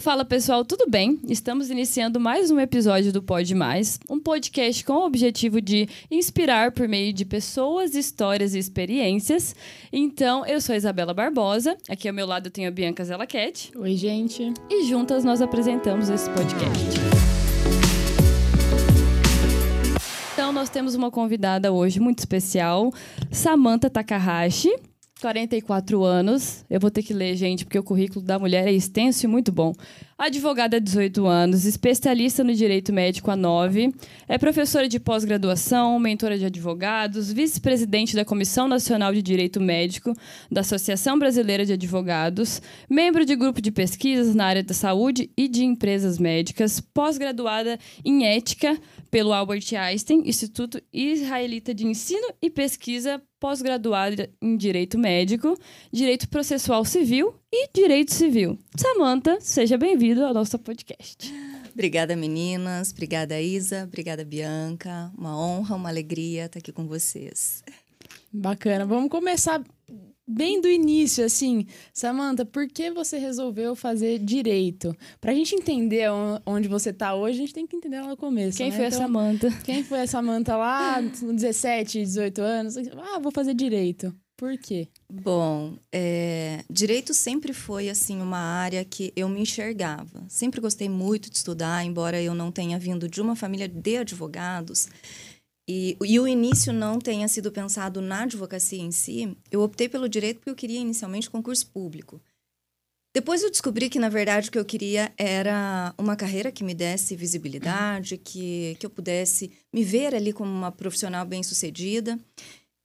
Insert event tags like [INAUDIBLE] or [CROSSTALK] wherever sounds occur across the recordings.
Fala pessoal, tudo bem? Estamos iniciando mais um episódio do Pode Mais, um podcast com o objetivo de inspirar por meio de pessoas, histórias e experiências. Então, eu sou a Isabela Barbosa, aqui ao meu lado eu tenho a Bianca Zelaquete. Oi, gente. E juntas nós apresentamos esse podcast. Então, nós temos uma convidada hoje muito especial, Samantha Takahashi. 44 anos. Eu vou ter que ler, gente, porque o currículo da mulher é extenso e muito bom. Advogada há 18 anos, especialista no direito médico há 9, é professora de pós-graduação, mentora de advogados, vice-presidente da Comissão Nacional de Direito Médico da Associação Brasileira de Advogados, membro de grupo de pesquisas na área da saúde e de empresas médicas, pós-graduada em ética pelo Albert Einstein, Instituto Israelita de Ensino e Pesquisa, pós-graduada em Direito Médico, Direito Processual Civil e Direito Civil. Samantha, seja bem-vindo ao nosso podcast. Obrigada, meninas. Obrigada, Isa. Obrigada, Bianca. Uma honra, uma alegria estar aqui com vocês. Bacana. Vamos começar bem do início, assim. Samantha, por que você resolveu fazer direito? Pra gente entender onde você tá hoje, a gente tem que entender lá no começo. Quem né? foi então, a Samantha? Quem foi a Samantha lá, com 17, 18 anos? Ah, vou fazer direito. Por quê? Bom, é, direito sempre foi assim uma área que eu me enxergava. Sempre gostei muito de estudar, embora eu não tenha vindo de uma família de advogados. E, e, o início não tenha sido pensado na advocacia em si, eu optei pelo direito porque eu queria inicialmente concurso público. Depois eu descobri que, na verdade, o que eu queria era uma carreira que me desse visibilidade, que, que eu pudesse me ver ali como uma profissional bem-sucedida.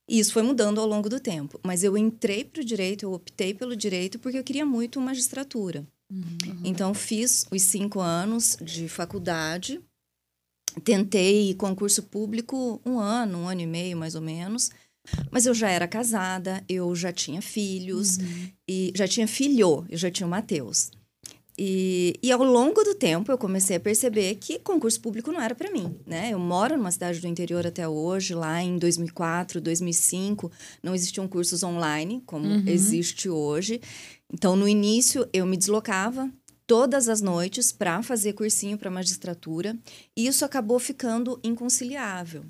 E isso foi mudando ao longo do tempo. Mas eu entrei para o direito, eu optei pelo direito porque eu queria muito magistratura. Uhum. Então, fiz os cinco anos de faculdade Tentei concurso público um ano, um ano e meio mais ou menos. Mas eu já era casada, eu já tinha filhos, uhum. e já tinha filho, eu já tinha o Matheus. E, e ao longo do tempo eu comecei a perceber que concurso público não era para mim, né? Eu moro numa cidade do interior até hoje, lá em 2004, 2005, não existiam cursos online como uhum. existe hoje. Então, no início, eu me deslocava todas as noites para fazer cursinho para magistratura, e isso acabou ficando inconciliável.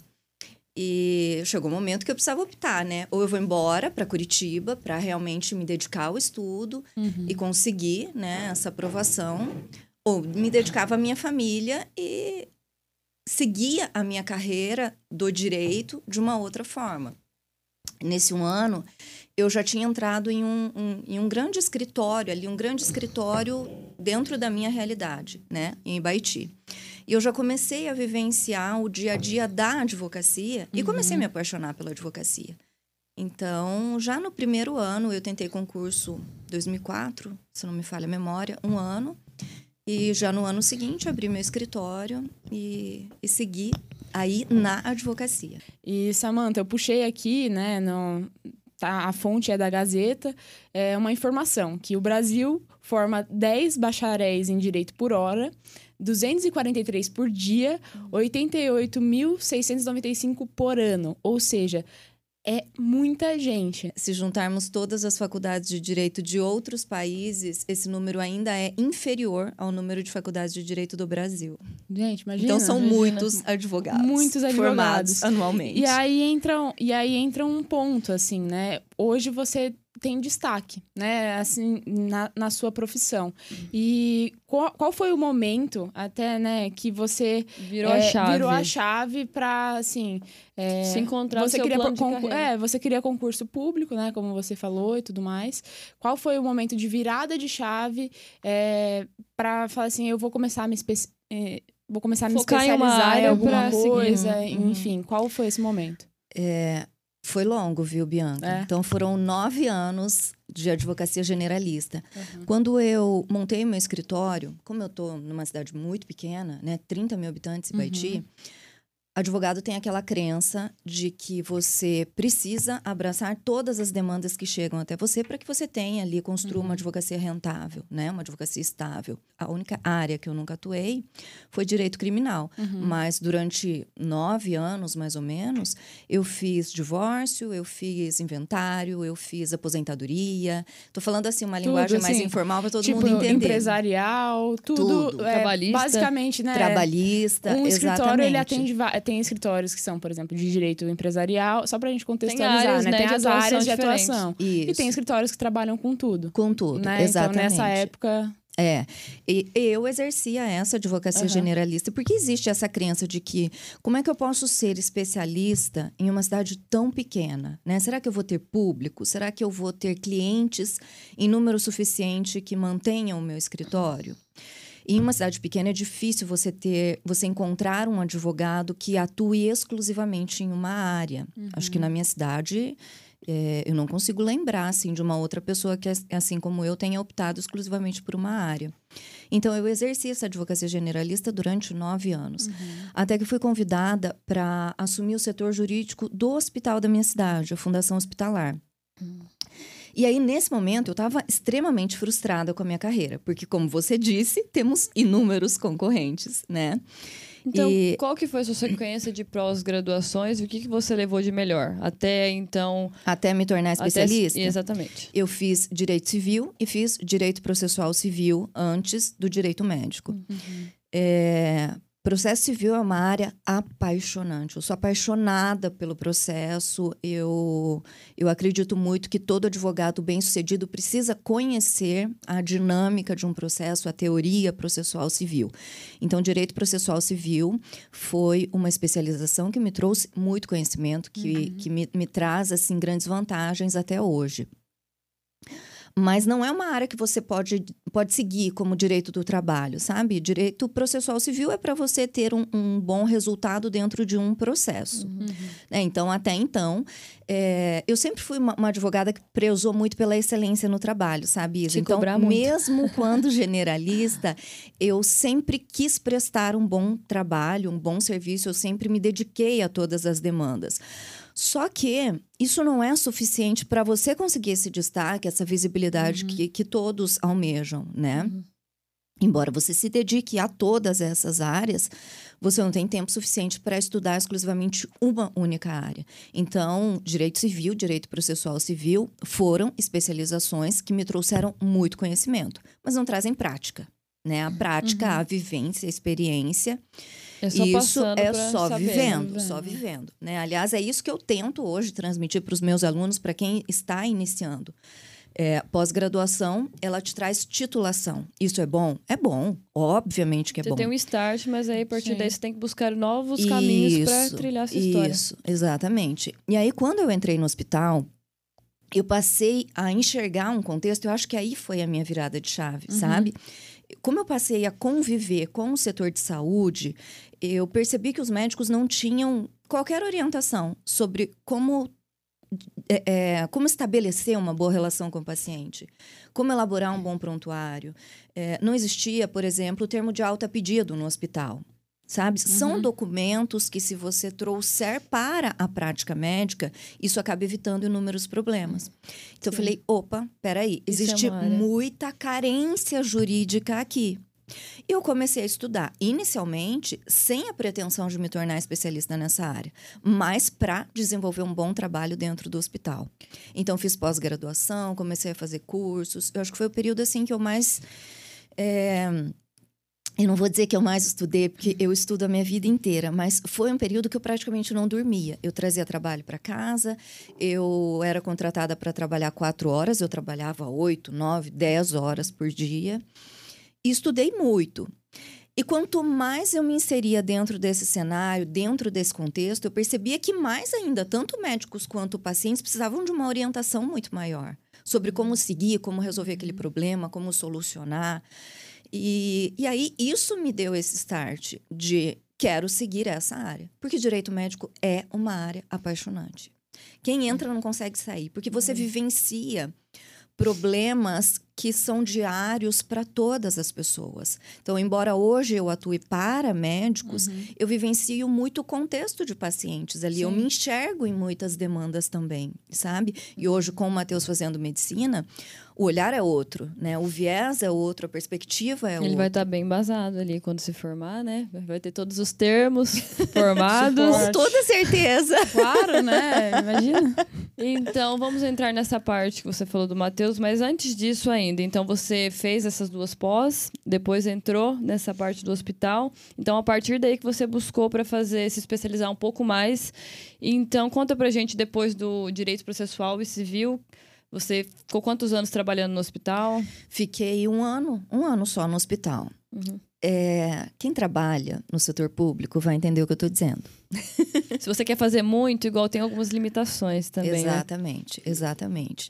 E chegou um momento que eu precisava optar, né? Ou eu vou embora para Curitiba para realmente me dedicar ao estudo uhum. e conseguir, né, essa aprovação, ou me dedicava à minha família e seguia a minha carreira do direito de uma outra forma. Nesse um ano, eu já tinha entrado em um, um, em um grande escritório ali, um grande escritório dentro da minha realidade, né, em Ibaiti. E eu já comecei a vivenciar o dia a dia da advocacia uhum. e comecei a me apaixonar pela advocacia. Então, já no primeiro ano, eu tentei concurso 2004, se não me falha a memória, um ano. E já no ano seguinte, abri meu escritório e, e segui aí na advocacia. E, Samanta, eu puxei aqui, né, no, tá, a fonte é da Gazeta, é uma informação que o Brasil forma 10 bacharéis em direito por hora, 243 por dia, 88.695 por ano. Ou seja, é muita gente. Se juntarmos todas as faculdades de direito de outros países, esse número ainda é inferior ao número de faculdades de direito do Brasil. Gente, imagina. Então são imagina. muitos advogados. Muitos advogados anualmente. E aí entra, e aí entra um ponto assim, né? Hoje você tem destaque, né, assim, na, na sua profissão. E qual, qual foi o momento, até, né, que você virou é, a chave, virou a chave para, assim, é, se encontrar você seu queria concur- É, você queria concurso público, né, como você falou e tudo mais. Qual foi o momento de virada de chave é, para falar assim, eu vou começar a me é, vou começar a me Focar especializar em, em alguma coisa, uhum. enfim, qual foi esse momento? É, foi longo, viu, Bianca? É. Então foram nove anos de advocacia generalista. Uhum. Quando eu montei meu escritório, como eu estou numa cidade muito pequena, né, 30 mil habitantes em Baiti, advogado tem aquela crença de que você precisa abraçar todas as demandas que chegam até você para que você tenha ali, construa uhum. uma advocacia rentável, né? Uma advocacia estável. A única área que eu nunca atuei foi direito criminal. Uhum. Mas durante nove anos, mais ou menos, eu fiz divórcio, eu fiz inventário, eu fiz aposentadoria. Tô falando assim, uma linguagem assim, mais informal para todo tipo, mundo entender. empresarial, tudo. tudo. É, Trabalhista. Basicamente, né? Trabalhista, um exatamente. escritório, ele atende tem escritórios que são, por exemplo, de direito empresarial, só para a gente contextualizar, tem áreas, né? né? Tem de as áreas de atuação. Isso. E tem escritórios que trabalham com tudo. Com tudo, né? exatamente. Então, nessa época... É, e eu exercia essa advocacia uhum. generalista, porque existe essa crença de que como é que eu posso ser especialista em uma cidade tão pequena, né? Será que eu vou ter público? Será que eu vou ter clientes em número suficiente que mantenham o meu escritório? Em uma cidade pequena é difícil você ter, você encontrar um advogado que atue exclusivamente em uma área. Uhum. Acho que na minha cidade é, eu não consigo lembrar assim de uma outra pessoa que assim como eu tenha optado exclusivamente por uma área. Então eu exerci essa advocacia generalista durante nove anos, uhum. até que fui convidada para assumir o setor jurídico do hospital da minha cidade, a Fundação Hospitalar. Uhum. E aí, nesse momento, eu estava extremamente frustrada com a minha carreira, porque, como você disse, temos inúmeros concorrentes, né? Então, e... qual que foi a sua sequência de pós-graduações e o que, que você levou de melhor até então? Até me tornar especialista? Até... Exatamente. Eu fiz direito civil e fiz direito processual civil antes do direito médico. Uhum. É, Processo civil é uma área apaixonante. Eu sou apaixonada pelo processo. Eu, eu acredito muito que todo advogado bem-sucedido precisa conhecer a dinâmica de um processo, a teoria processual civil. Então, direito processual civil foi uma especialização que me trouxe muito conhecimento, que, uhum. que me, me traz assim grandes vantagens até hoje mas não é uma área que você pode, pode seguir como direito do trabalho, sabe? Direito processual civil é para você ter um, um, bom resultado dentro de um processo. Uhum. É, então, até então, é, eu sempre fui uma, uma, advogada que prezou muito pela excelência no trabalho, sabe? Isso. Então, mesmo [LAUGHS] quando generalista, eu sempre quis prestar um bom trabalho, um bom serviço, eu sempre me dediquei a todas as demandas. Só que isso não é suficiente para você conseguir esse destaque, essa visibilidade uhum. que, que todos almejam, né? Uhum. Embora você se dedique a todas essas áreas, você não tem tempo suficiente para estudar exclusivamente uma única área. Então, direito civil, direito processual civil foram especializações que me trouxeram muito conhecimento, mas não trazem prática, né? A prática, uhum. a vivência, a experiência. É só isso é só saber, vivendo, né? só vivendo. Né? Aliás, é isso que eu tento hoje transmitir para os meus alunos, para quem está iniciando. É, Pós-graduação, ela te traz titulação. Isso é bom? É bom. Obviamente que é você bom. Você tem um start, mas aí a partir Sim. daí você tem que buscar novos isso, caminhos para trilhar essa história. Isso, exatamente. E aí, quando eu entrei no hospital, eu passei a enxergar um contexto, eu acho que aí foi a minha virada de chave, uhum. sabe? Como eu passei a conviver com o setor de saúde, eu percebi que os médicos não tinham qualquer orientação sobre como é, é, como estabelecer uma boa relação com o paciente, como elaborar um bom prontuário. É, não existia, por exemplo, o termo de alta pedido no hospital sabe? Uhum. São documentos que, se você trouxer para a prática médica, isso acaba evitando inúmeros problemas. Então, Sim. eu falei: opa, peraí, é existe é muita carência jurídica aqui. E eu comecei a estudar, inicialmente, sem a pretensão de me tornar especialista nessa área, mas para desenvolver um bom trabalho dentro do hospital. Então, fiz pós-graduação, comecei a fazer cursos. Eu acho que foi o período assim que eu mais. É, eu não vou dizer que eu mais estudei, porque eu estudo a minha vida inteira, mas foi um período que eu praticamente não dormia. Eu trazia trabalho para casa, eu era contratada para trabalhar quatro horas, eu trabalhava oito, nove, dez horas por dia. E estudei muito. E quanto mais eu me inseria dentro desse cenário, dentro desse contexto, eu percebia que mais ainda, tanto médicos quanto pacientes precisavam de uma orientação muito maior sobre como seguir, como resolver aquele problema, como solucionar. E, e aí isso me deu esse start de quero seguir essa área. Porque direito médico é uma área apaixonante. Quem entra não consegue sair, porque você uhum. vivencia problemas que são diários para todas as pessoas. Então, embora hoje eu atue para médicos, uhum. eu vivencio muito o contexto de pacientes ali. Sim. Eu me enxergo em muitas demandas também, sabe? E hoje, com o Matheus fazendo medicina, o olhar é outro, né? O viés é outro, a perspectiva é Ele outra. Ele vai estar tá bem embasado ali quando se formar, né? Vai ter todos os termos [LAUGHS] formados. [LAUGHS] Com toda certeza. [LAUGHS] Claro, né? Imagina. Então, vamos entrar nessa parte que você falou do Matheus, mas antes disso ainda, então você fez essas duas pós, depois entrou nessa parte do hospital. Então, a partir daí que você buscou para fazer se especializar um pouco mais. Então, conta pra gente depois do direito processual e civil, você ficou quantos anos trabalhando no hospital? Fiquei um ano, um ano só no hospital. Uhum. É, quem trabalha no setor público vai entender o que eu estou dizendo. [LAUGHS] Se você quer fazer muito, igual tem algumas limitações também. Exatamente, né? exatamente.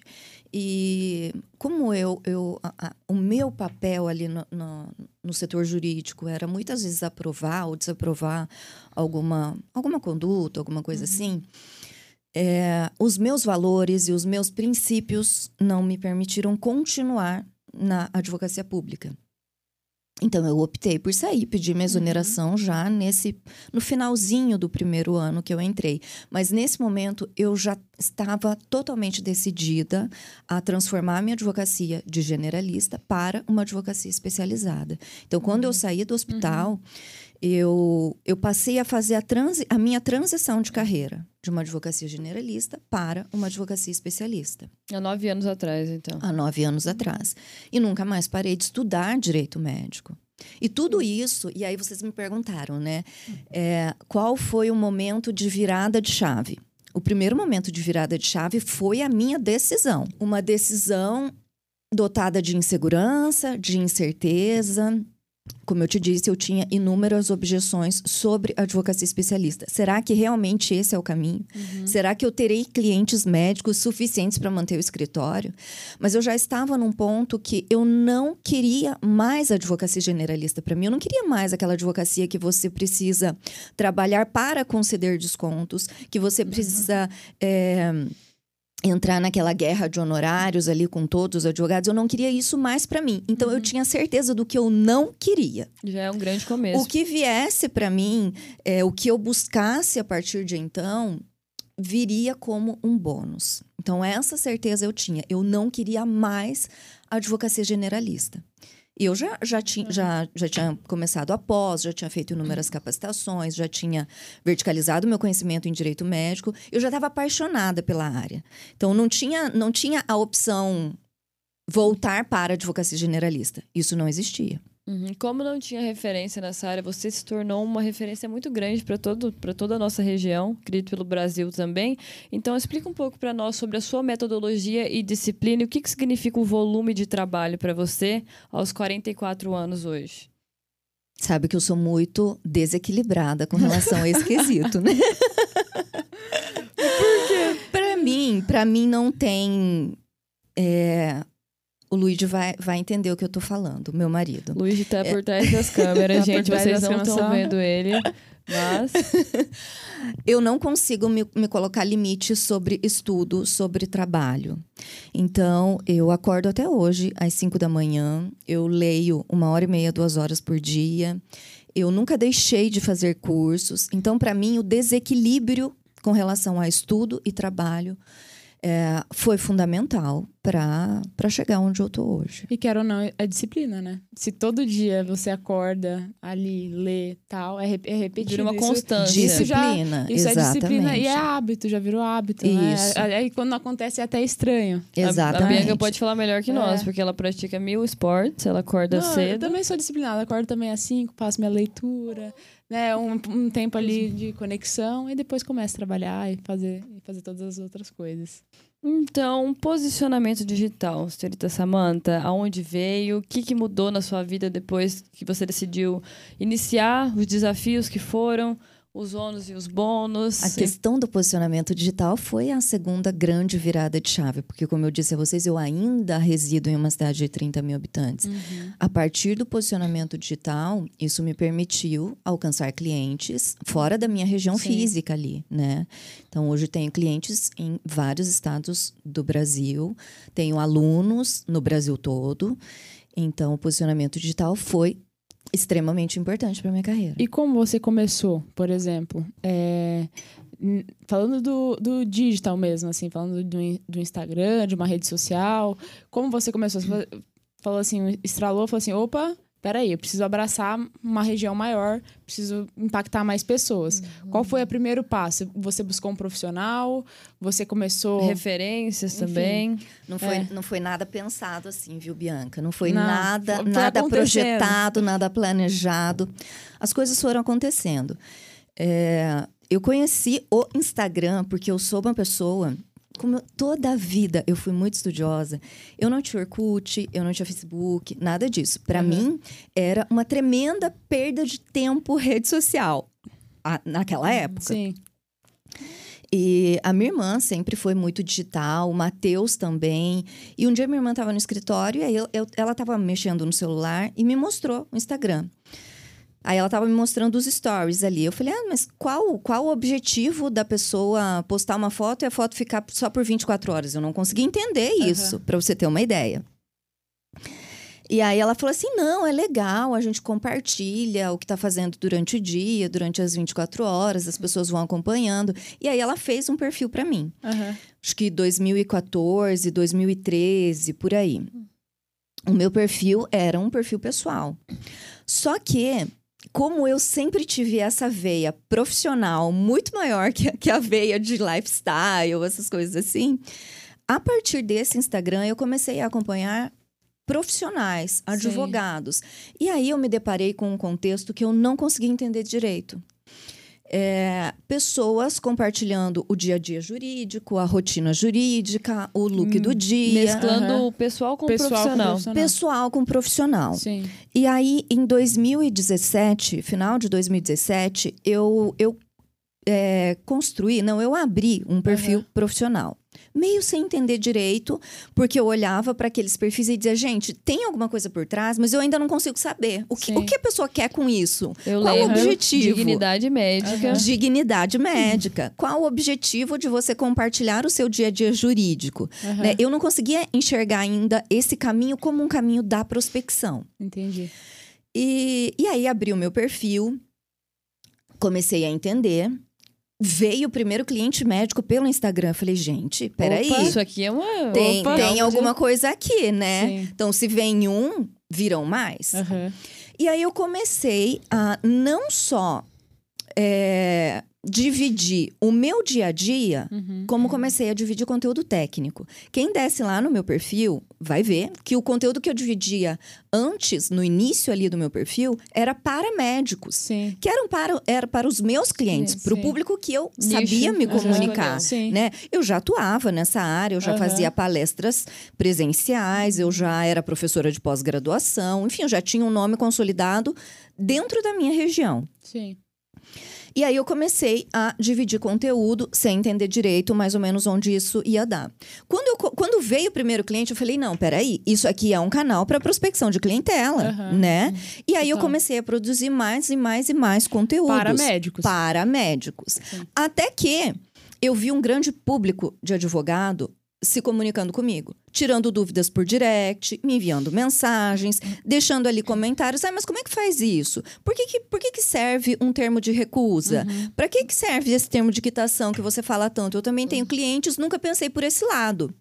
E como eu, eu a, a, o meu papel ali no, no, no, setor jurídico era muitas vezes aprovar ou desaprovar alguma, alguma conduta, alguma coisa uhum. assim é, os meus valores e os meus princípios não me permitiram continuar na advocacia pública. Então eu optei por sair, pedi minha uhum. exoneração uhum. já nesse no finalzinho do primeiro ano que eu entrei. Mas nesse momento eu já estava totalmente decidida a transformar minha advocacia de generalista para uma advocacia especializada. Então quando uhum. eu saí do hospital, uhum eu, eu passei a fazer a, transi, a minha transição de carreira de uma advocacia generalista para uma advocacia especialista. Há nove anos atrás, então. Há nove anos atrás. E nunca mais parei de estudar direito médico. E tudo isso, e aí vocês me perguntaram, né? É, qual foi o momento de virada de chave? O primeiro momento de virada de chave foi a minha decisão. Uma decisão dotada de insegurança, de incerteza, como eu te disse, eu tinha inúmeras objeções sobre a advocacia especialista. Será que realmente esse é o caminho? Uhum. Será que eu terei clientes médicos suficientes para manter o escritório? Mas eu já estava num ponto que eu não queria mais advocacia generalista para mim. Eu não queria mais aquela advocacia que você precisa trabalhar para conceder descontos, que você uhum. precisa. É, entrar naquela guerra de honorários ali com todos os advogados, eu não queria isso mais para mim. Então uhum. eu tinha certeza do que eu não queria. Já é um grande começo. O que viesse para mim, é, o que eu buscasse a partir de então, viria como um bônus. Então essa certeza eu tinha. Eu não queria mais advocacia generalista. Eu já, já, tinha, já, já tinha começado após, já tinha feito inúmeras capacitações, já tinha verticalizado meu conhecimento em direito médico, eu já estava apaixonada pela área. Então, não tinha, não tinha a opção voltar para a advocacia generalista. Isso não existia. Uhum. Como não tinha referência nessa área, você se tornou uma referência muito grande para toda a nossa região, acredito pelo Brasil também. Então, explica um pouco para nós sobre a sua metodologia e disciplina e o que, que significa o volume de trabalho para você aos 44 anos hoje. Sabe que eu sou muito desequilibrada com relação a esse quesito, né? [LAUGHS] Por quê? Para mim, para mim não tem é, o Luigi vai, vai entender o que eu tô falando, meu marido. Luigi tá por trás das câmeras, [LAUGHS] tá gente. Vocês não estão vendo ele. Mas. [LAUGHS] eu não consigo me, me colocar limites sobre estudo, sobre trabalho. Então, eu acordo até hoje, às 5 da manhã. Eu leio uma hora e meia, duas horas por dia. Eu nunca deixei de fazer cursos. Então, para mim, o desequilíbrio com relação a estudo e trabalho é, foi fundamental para chegar onde eu tô hoje. E quero ou não, é disciplina, né? Se todo dia você acorda ali, lê tal, é, é repetido. Vira uma constância. Disciplina, isso, já, isso é disciplina e é hábito, já virou hábito, né? isso. né? Aí quando não acontece é até estranho. Exatamente. A, a Bianca pode falar melhor que nós, é. porque ela pratica mil esportes, ela acorda não, cedo. Eu também sou disciplinada, acordo também às cinco, passo minha leitura, né, um, um, tempo ali de conexão e depois começa a trabalhar e fazer, e fazer todas as outras coisas. Então, posicionamento digital, senhorita Samanta, aonde veio? O que, que mudou na sua vida depois que você decidiu iniciar os desafios que foram? Os ônus e os bônus. A questão do posicionamento digital foi a segunda grande virada de chave, porque, como eu disse a vocês, eu ainda resido em uma cidade de 30 mil habitantes. Uhum. A partir do posicionamento digital, isso me permitiu alcançar clientes fora da minha região Sim. física ali, né? Então, hoje tenho clientes em vários estados do Brasil, tenho alunos no Brasil todo. Então, o posicionamento digital foi extremamente importante para minha carreira. E como você começou, por exemplo? É, falando do, do digital mesmo, assim, falando do, do Instagram, de uma rede social. Como você começou? Você fa- falou assim, estralou, falou assim, opa, peraí, eu preciso abraçar uma região maior, preciso impactar mais pessoas. Qual foi o primeiro passo? Você buscou um profissional? Você começou... Referências Enfim. também. Não foi, É. não foi nada pensado assim, viu, Bianca? Não foi Não, nada, foi- nada projetado, nada planejado. As coisas foram acontecendo. É, eu conheci o Instagram porque eu sou uma pessoa. Como eu- toda a vida eu fui muito estudiosa, eu não tinha Orkut, eu não tinha Facebook, nada disso. Para Uhum. mim, era uma tremenda perda de tempo rede social a- naquela época. Sim. E a minha irmã sempre foi muito digital, o Matheus também. E um dia minha irmã estava no escritório e aí eu- eu- ela estava mexendo no celular e me mostrou o Instagram. Aí ela estava me mostrando os stories ali. Eu falei, ah, mas qual, qual o objetivo da pessoa postar uma foto e a foto ficar só por 24 horas? Eu não consegui entender isso, para você ter uma ideia. E aí ela falou assim: não, é legal, a gente compartilha o que está fazendo durante o dia, durante as 24 horas, as pessoas vão acompanhando. E aí ela fez um perfil para mim. Aham. Acho que 2014, 2013, por aí. O meu perfil era um perfil pessoal. Só que, como eu sempre tive essa veia profissional muito maior que, a- que a veia de lifestyle, essas coisas assim, a partir desse Instagram eu comecei a acompanhar profissionais, advogados. E aí eu me deparei com um contexto que eu não conseguia entender direito. É, pessoas compartilhando o dia a dia jurídico, a rotina jurídica, o look do dia. Mesclando Aham. o pessoal com o Pessoal com profissional. profissional. Pessoal com profissional. Sim. E aí, em 2017, final de 2017, eu, eu é, construí, não, eu abri um perfil profissional. Meio sem entender direito, porque eu olhava para aqueles perfis e dizia, gente, tem alguma coisa por trás, mas eu ainda não consigo saber. O que, Sim. o que a pessoa quer com isso? Eu Qual o objetivo? Dignidade médica. Dignidade médica. Qual o objetivo de você compartilhar o seu dia a dia jurídico? Aham. Né? Eu não conseguia enxergar ainda esse caminho como um caminho da prospecção. Entendi. E, e aí abri o meu perfil, comecei a entender. Veio o primeiro cliente médico pelo Instagram. Eu Falei, gente, peraí. Opa, Isso aqui é uma. Tem, Opa, tem alguma coisa aqui, né? Sim. Então, se vem um, viram mais. Aham. E aí eu comecei a não só é, dividir o meu dia a dia, Uhum. como comecei a dividir conteúdo técnico. Quem desce lá no meu perfil vai ver que o conteúdo que eu dividia antes, no início ali do meu perfil, era para médicos. Sim. Que eram para, era para os meus clientes, para o público que eu Nicho. sabia me comunicar. Sim. Né? Eu já atuava nessa área, eu já Aham. fazia palestras presenciais, eu já era professora de pós-graduação, enfim, eu já tinha um nome consolidado dentro da minha região. Sim. E aí eu comecei a dividir conteúdo sem entender direito mais ou menos onde isso ia dar. Quando, eu quando veio o primeiro cliente, eu falei: não, peraí, isso aqui é um canal para prospecção de clientela, Aham. né? E aí eu Total. comecei a produzir mais e mais e mais conteúdos. Para médicos. Para médicos. Sim. Até que eu vi um grande público de advogado se comunicando comigo, tirando dúvidas por direct, me enviando mensagens, deixando ali comentários. Ah, mas como é que faz isso? Por que, que, por que, que serve um termo de recusa? Para que, que serve esse termo de quitação que você fala tanto? Eu também tenho clientes, nunca pensei por esse lado.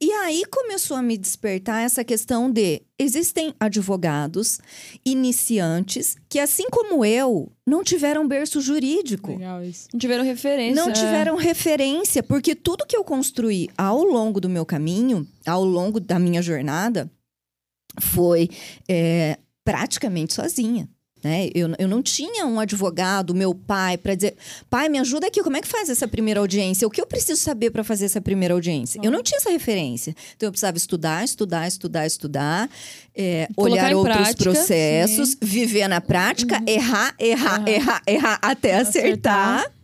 E aí começou a me despertar essa questão de existem advogados iniciantes que, assim como eu, não tiveram berço jurídico. Legal isso. Não tiveram referência. Não tiveram referência, porque tudo que eu construí ao longo do meu caminho, ao longo da minha jornada, foi é, praticamente sozinha. Né? Eu, eu não tinha um advogado, meu pai, para dizer: pai, me ajuda aqui, como é que faz essa primeira audiência? O que eu preciso saber para fazer essa primeira audiência? Eu não tinha essa referência. Então eu precisava estudar, estudar, estudar, estudar, é, olhar outros prática, processos, sim. viver na prática, uhum. errar, errar, uhum. errar, errar, até acertar. acertar.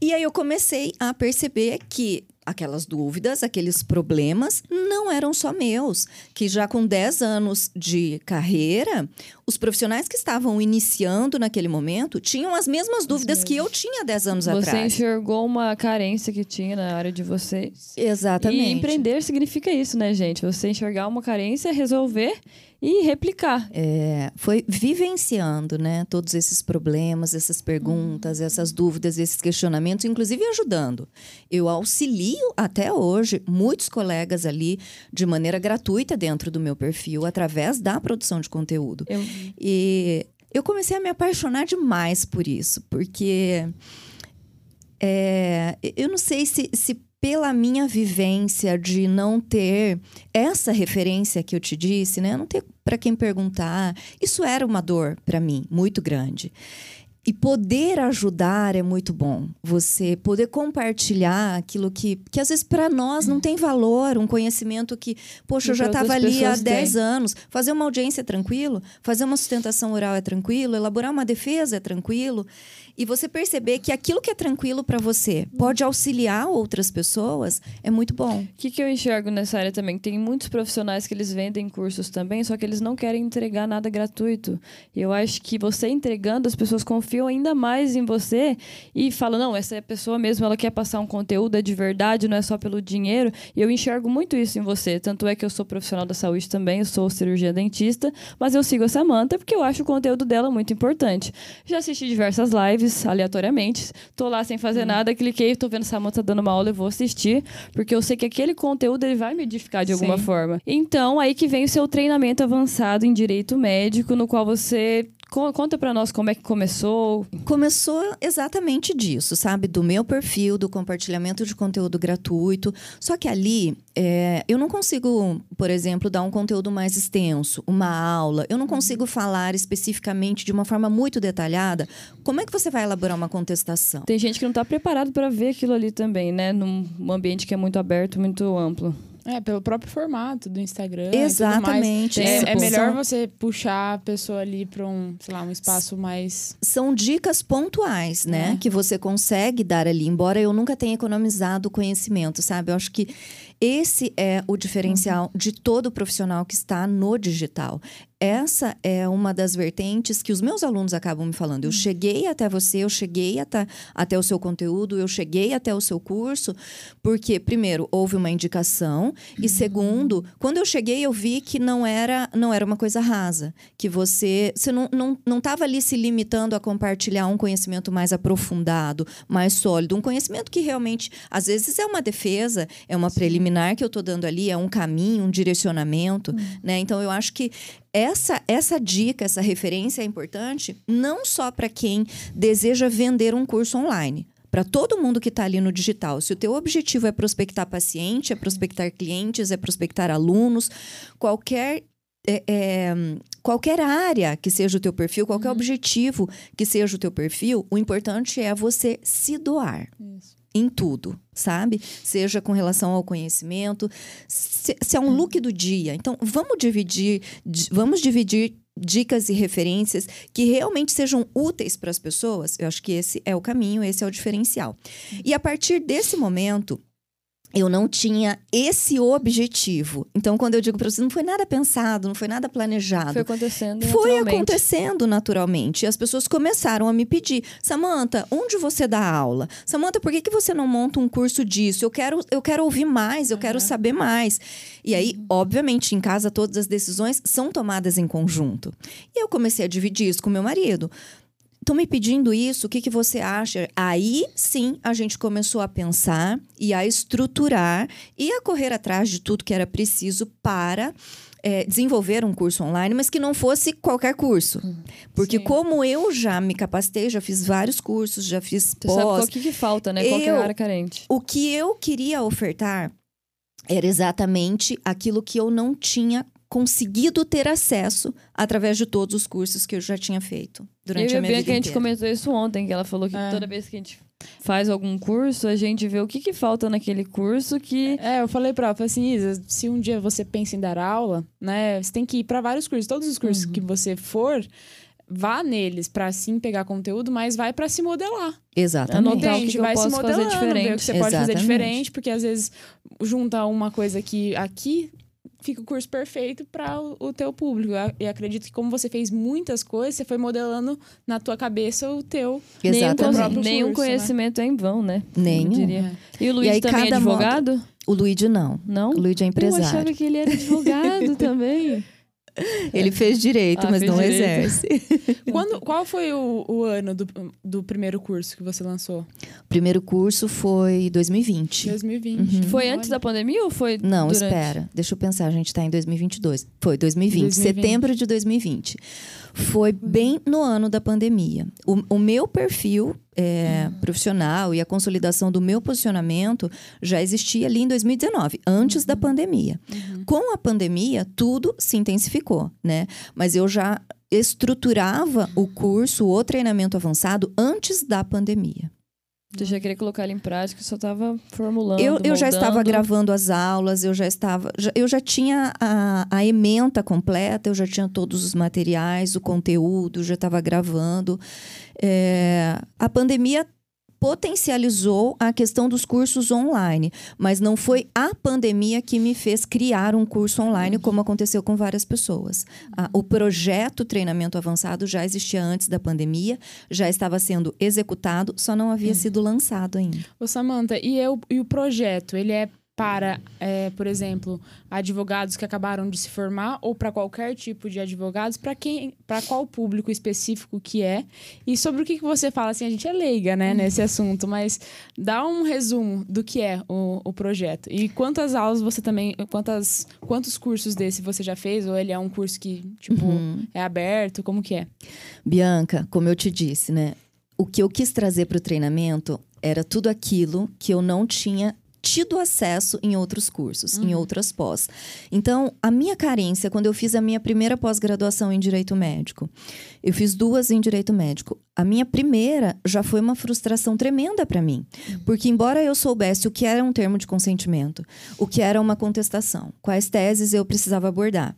E aí eu comecei a perceber que aquelas dúvidas, aqueles problemas não eram só meus, que já com 10 anos de carreira, os profissionais que estavam iniciando naquele momento tinham as mesmas dúvidas que eu tinha 10 anos Você atrás. Você enxergou uma carência que tinha na área de vocês. Exatamente. E empreender significa isso, né, gente? Você enxergar uma carência, resolver e replicar. É, foi vivenciando, né, todos esses problemas, essas perguntas, essas dúvidas, esses questionamentos, inclusive ajudando. Eu auxilio até hoje muitos colegas ali de maneira gratuita dentro do meu perfil, através da produção de conteúdo. Eu... E eu comecei a me apaixonar demais por isso, porque é, eu não sei se, se pela minha vivência de não ter essa referência que eu te disse, né? Não ter para quem perguntar. Isso era uma dor para mim muito grande. E poder ajudar é muito bom. Você poder compartilhar aquilo que, que às vezes para nós não tem valor, um conhecimento que, poxa, eu já estava ali há 10 anos. Fazer uma audiência é tranquilo, fazer uma sustentação oral é tranquilo, elaborar uma defesa é tranquilo e você perceber que aquilo que é tranquilo para você pode auxiliar outras pessoas, é muito bom. O que, que eu enxergo nessa área também? Tem muitos profissionais que eles vendem cursos também, só que eles não querem entregar nada gratuito. Eu acho que você entregando, as pessoas confiam ainda mais em você e falam: não, essa é pessoa mesmo, ela quer passar um conteúdo, é de verdade, não é só pelo dinheiro. E eu enxergo muito isso em você. Tanto é que eu sou profissional da saúde também, eu sou cirurgia dentista, mas eu sigo a Samanta porque eu acho o conteúdo dela muito importante. Já assisti diversas lives aleatoriamente. Tô lá sem fazer hum. nada, cliquei, tô vendo Samantha dando uma aula, eu vou assistir, porque eu sei que aquele conteúdo ele vai me edificar de alguma Sim. forma. Então, aí que vem o seu treinamento avançado em direito médico, no qual você Conta para nós como é que começou. Começou exatamente disso, sabe? Do meu perfil, do compartilhamento de conteúdo gratuito. Só que ali, é, eu não consigo, por exemplo, dar um conteúdo mais extenso, uma aula. Eu não uhum. consigo falar especificamente de uma forma muito detalhada. Como é que você vai elaborar uma contestação? Tem gente que não está preparado para ver aquilo ali também, né? Num ambiente que é muito aberto, muito amplo. É, pelo próprio formato do Instagram. Exatamente. É, é, melhor você puxar a pessoa ali para um, sei lá, um espaço mais. São dicas pontuais, né? É. Que você consegue dar ali, embora eu nunca tenha economizado conhecimento, sabe? Eu acho que esse é o diferencial uhum. de todo profissional que está no digital essa é uma das vertentes que os meus alunos acabam me falando. Eu hum. cheguei até você, eu cheguei até, até o seu conteúdo, eu cheguei até o seu curso, porque, primeiro, houve uma indicação, e uhum. segundo, quando eu cheguei, eu vi que não era, não era uma coisa rasa, que você, você não estava não, não ali se limitando a compartilhar um conhecimento mais aprofundado, mais sólido, um conhecimento que realmente, às vezes, é uma defesa, é uma preliminar que eu estou dando ali, é um caminho, um direcionamento, uhum. né? Então, eu acho que essa, essa dica, essa referência é importante não só para quem deseja vender um curso online, para todo mundo que está ali no digital. Se o teu objetivo é prospectar paciente, é prospectar clientes, é prospectar alunos, qualquer é, é, qualquer área que seja o teu perfil, qualquer uhum. objetivo que seja o teu perfil, o importante é você se doar. Isso em tudo, sabe? Seja com relação ao conhecimento, se, se é um look do dia. Então, vamos dividir, vamos dividir dicas e referências que realmente sejam úteis para as pessoas. Eu acho que esse é o caminho, esse é o diferencial. E a partir desse momento, eu não tinha esse objetivo. Então, quando eu digo para você, não foi nada pensado, não foi nada planejado. Foi acontecendo Foi acontecendo naturalmente. E as pessoas começaram a me pedir: Samanta, onde você dá aula? Samanta, por que, que você não monta um curso disso? Eu quero, eu quero ouvir mais, eu uhum. quero saber mais. E aí, uhum. obviamente, em casa, todas as decisões são tomadas em conjunto. E eu comecei a dividir isso com meu marido estão me pedindo isso, o que, que você acha? Aí sim a gente começou a pensar e a estruturar e a correr atrás de tudo que era preciso para. É, desenvolver um curso online, mas que não fosse qualquer curso. Hum, Porque sim. como eu já me capacitei, já fiz vários cursos, já fiz Você pós... sabe qual que, que falta, né? Qual é a área carente? O que eu queria ofertar era exatamente aquilo que eu não tinha conseguido ter acesso através de todos os cursos que eu já tinha feito durante eu a minha vi vida que a gente inteira. comentou isso ontem, que ela falou que É. toda vez que a gente faz algum curso, a gente vê o que, que falta naquele curso que. É, eu falei pra ela, falei assim, Isa, se um dia você pensa em dar aula, né, você tem que ir pra vários cursos. Todos os cursos Uhum. que você for, vá neles pra sim pegar conteúdo, mas vai pra se modelar. Exatamente. Anotar o que que eu vai se posso fazer modelando, ver o que diferente. você pode fazer Exatamente. diferente, porque às vezes junta uma coisa que aqui fica o curso perfeito para o, o teu público. E acredito que como você fez muitas coisas, você foi modelando na tua cabeça o teu Nenhum, Exatamente. próprio nenhum curso, né? conhecimento é em vão, né? Nenhum. Eu diria. E o Luiz E aí, também é advogado? O Luigi não. Não? O Luigi é Eu empresário. achava que ele era advogado [LAUGHS] também. [LAUGHS] Ele fez direito, Ah, mas fez não direito. exerce. [LAUGHS] Quando, [LAUGHS] qual foi o, o ano do, do primeiro curso que você lançou? O primeiro curso foi 2020. 2020. Foi Olha. antes da pandemia ou foi Não, durante? espera. Deixa eu pensar. A gente tá em 2022. Foi 2020, 2020. setembro de 2020. Foi bem no ano da pandemia. O, o meu perfil é, profissional e a consolidação do meu posicionamento já existia ali em 2019, antes da pandemia. Com a pandemia, tudo se intensificou, né? Mas eu já estruturava o curso, o treinamento avançado antes da pandemia. Você já queria colocar ele em prática, só estava formulando. Eu, eu já estava gravando as aulas, eu já estava. já- eu já tinha a, a ementa completa, eu já tinha todos os materiais, o conteúdo, já estava gravando. É, a pandemia potencializou a questão dos cursos online, mas não foi a pandemia que me fez criar um curso online, como aconteceu com várias pessoas. O projeto Treinamento Avançado já existia antes da pandemia, já estava sendo executado, só não havia sido lançado ainda. Ô, Samantha, e, eu, e o projeto, ele é para, é, por exemplo, advogados que acabaram de se formar ou para qualquer tipo de advogados, para quem, para qual público específico que é? E sobre o que, que você fala, assim, a gente é leiga, né, nesse assunto, mas dá um resumo do que é o, o projeto. E quantas aulas você também, quantas, quantos cursos desse você já fez? Ou ele é um curso que, tipo, é aberto? Como que é? Bianca, como eu te disse, né? O que eu quis trazer para o treinamento era tudo aquilo que eu não tinha tido acesso em outros cursos, em outras pós. Então, a minha carência, quando eu fiz a minha primeira pós-graduação em Direito Médico, eu fiz duas em Direito Médico. A minha primeira já foi uma frustração tremenda para mim, porque embora eu soubesse o que era um termo de consentimento, o que era uma contestação, quais teses eu precisava abordar,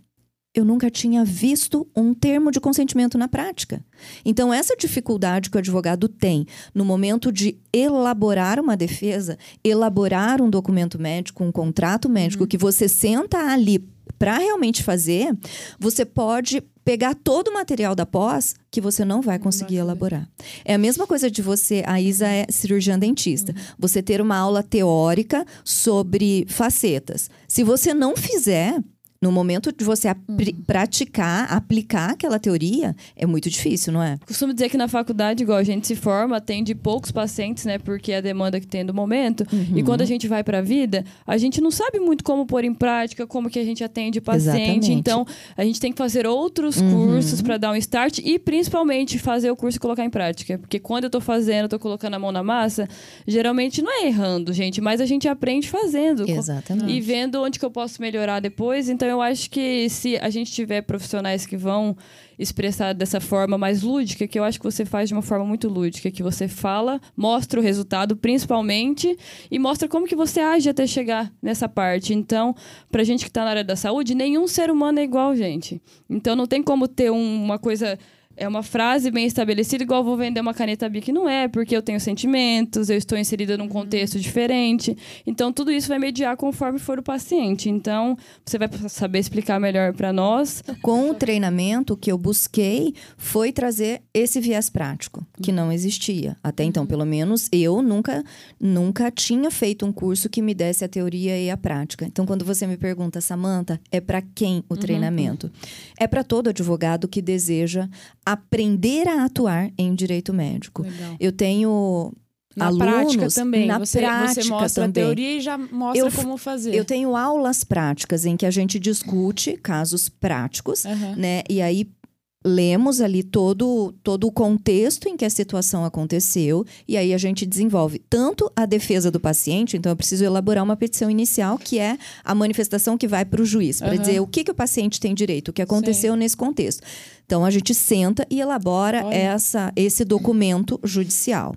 eu nunca tinha visto um termo de consentimento na prática. Então, essa dificuldade que o advogado tem no momento de elaborar uma defesa, elaborar um documento médico, um contrato médico, que você senta ali para realmente fazer, você pode pegar todo o material da pós que você não vai conseguir fazer. elaborar. É a mesma coisa de você, a Isa é cirurgiã dentista, você ter uma aula teórica sobre facetas. Se você não fizer, no momento de você apri- praticar, aplicar aquela teoria, é muito difícil, não é? Costumo dizer que na faculdade, igual a gente se forma, atende poucos pacientes, né? Porque é a demanda que tem do momento. Uhum. E quando a gente vai pra vida, a gente não sabe muito como pôr em prática, como que a gente atende paciente. Exatamente. Então, a gente tem que fazer outros Uhum. cursos pra dar um start e principalmente fazer o curso e colocar em prática. Porque quando eu tô fazendo, eu tô colocando a mão na massa, geralmente não é errando, gente, mas a gente aprende fazendo. Exatamente. E vendo onde que eu posso melhorar depois. Então, eu acho que se a gente tiver profissionais que vão expressar dessa forma mais lúdica, que eu acho que você faz de uma forma muito lúdica, que você fala, mostra o resultado, principalmente, e mostra como que você age até chegar nessa parte. Então, pra gente que tá na área da saúde, nenhum ser humano é igual, gente. Então, não tem como ter um- uma coisa... É uma frase bem estabelecida, igual vou vender uma caneta Bic. Não é, porque eu tenho sentimentos, eu estou inserida num contexto diferente. Então, tudo isso vai mediar conforme for o paciente. Então, você vai saber explicar melhor para nós. Com o treinamento, o que eu busquei foi trazer esse viés prático, que não existia. Até então, pelo menos, eu nunca, nunca tinha feito um curso que me desse a teoria e a prática. Então, quando você me pergunta, Samantha, é para quem o treinamento? É para todo advogado que deseja aprender a atuar em direito médico. Legal. Eu tenho Na alunos prática também. na você, prática você mostra também. a teoria e já mostra Eu- como fazer. Eu tenho aulas práticas em que a gente discute casos práticos, Aham. né? E aí lemos ali todo, todo o contexto em que a situação aconteceu e aí a gente desenvolve tanto a defesa do paciente, então eu preciso elaborar uma petição inicial que é a manifestação que vai para o juiz, para Aham. dizer o que, que o paciente tem direito, o que aconteceu nesse contexto. Então a gente senta e elabora Olha. essa, esse documento judicial.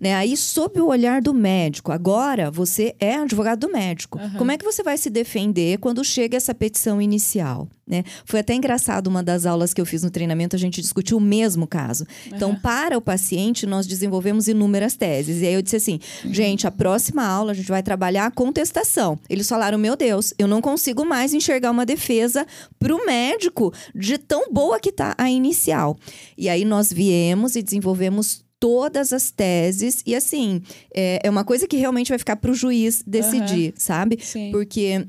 Né? Aí, sob o olhar do médico, agora você é advogado do médico. Aham. Como é que você vai se defender quando chega essa petição inicial? Né? Foi até engraçado uma das aulas que eu fiz no treinamento, a gente discutiu o mesmo caso. Então, Aham. para o paciente, nós desenvolvemos inúmeras teses. E aí eu disse assim: gente, a próxima aula a gente vai trabalhar a contestação. Eles falaram: meu Deus, eu não consigo mais enxergar uma defesa para o médico de tão boa que tá a inicial. E aí nós viemos e desenvolvemos todas as teses e assim é, é uma coisa que realmente vai ficar para o juiz decidir, sabe? Sim. Porque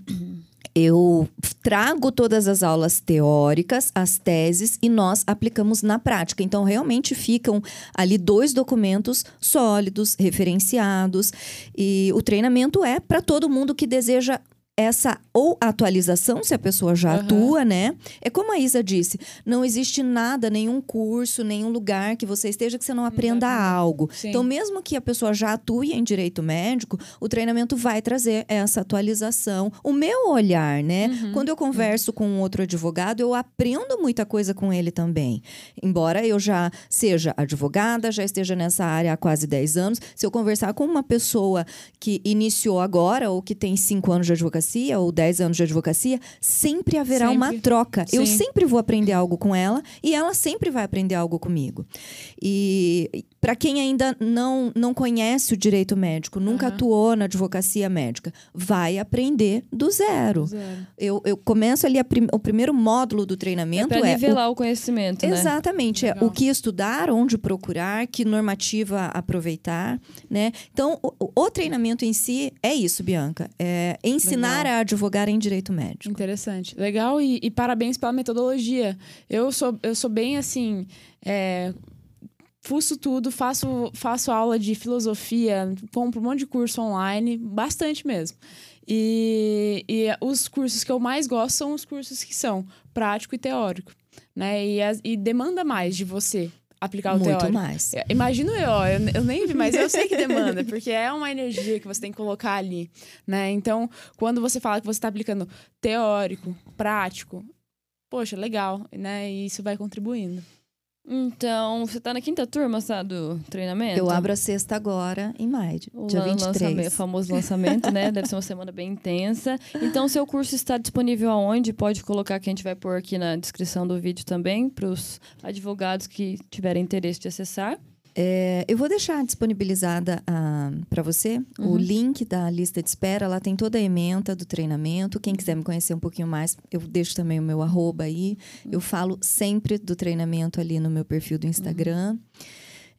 eu trago todas as aulas teóricas, as teses, e nós aplicamos na prática. Então, realmente ficam ali dois documentos sólidos, referenciados. E o treinamento é para todo mundo que deseja essa ou atualização, se a pessoa já Aham. atua, né? É como a Isa disse, não existe nada, nenhum curso, nenhum lugar que você esteja que você não aprenda aprender. algo. Sim. Então, mesmo que a pessoa já atue em direito médico, o treinamento vai trazer essa atualização. O meu olhar, né? Uhum. Quando eu converso com um outro advogado, eu aprendo muita coisa com ele também. Embora eu já seja advogada, já esteja nessa área há quase 10 anos, se eu conversar com uma pessoa que iniciou agora ou que tem 5 anos de advocacia ou 10 anos de advocacia, sempre haverá uma Sempre. troca. Eu Sim. sempre vou aprender algo com ela e ela sempre vai aprender algo comigo. E para quem ainda não, não conhece o direito médico, nunca Aham. atuou na advocacia médica, vai aprender do zero. Zero. Eu, eu começo ali prim- o primeiro módulo do É treinamento pra é, o- nivelar o conhecimento, né? Exatamente, é o que estudar, onde procurar, que normativa aproveitar, né? Então, o, o- o treinamento em si é isso, Bianca, é ensinar Legal. a advogar em direito médico. Interessante. Legal e, e parabéns pela metodologia. Eu sou, eu sou bem assim. É, fuço tudo, faço, faço aula de filosofia, compro um monte de curso online, bastante mesmo. E, e os cursos que eu mais gosto são os cursos que são prático e teórico. Né? E, e demanda mais de você aplicar o Muito teórico. mais. Imagino eu, eu, eu nem vi, mas eu sei que [LAUGHS] demanda, porque é uma energia que você tem que colocar ali, né? Então, quando você fala que você está aplicando teórico, prático, poxa, legal, né? E isso vai contribuindo. Então, você tá na quinta turma, sabe, do treinamento? Eu abro a sexta agora, em maio, O dia lan- 23. lançamento, o famoso lançamento, né? Deve ser uma semana bem intensa. Então, seu curso está disponível aonde? Pode colocar que a gente vai pôr aqui na descrição do vídeo também, para os advogados que tiverem interesse de acessar. É, eu vou deixar disponibilizada para você o Uhum. link da lista de espera. Lá tem toda a ementa do treinamento. Quem quiser me conhecer um pouquinho mais, eu deixo também o meu arroba aí. Eu falo sempre do treinamento ali no meu perfil do Instagram.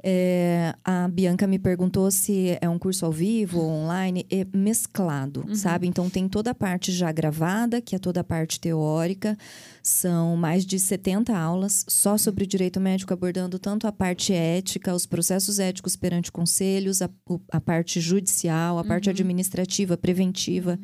É, a Bianca me perguntou se é um curso ao vivo ou online. É mesclado, sabe? Então tem toda a parte já gravada, que é toda a parte teórica. São mais de 70 aulas só sobre direito médico, abordando tanto a parte ética, os processos éticos perante conselhos, a, a parte judicial, a parte administrativa, preventiva,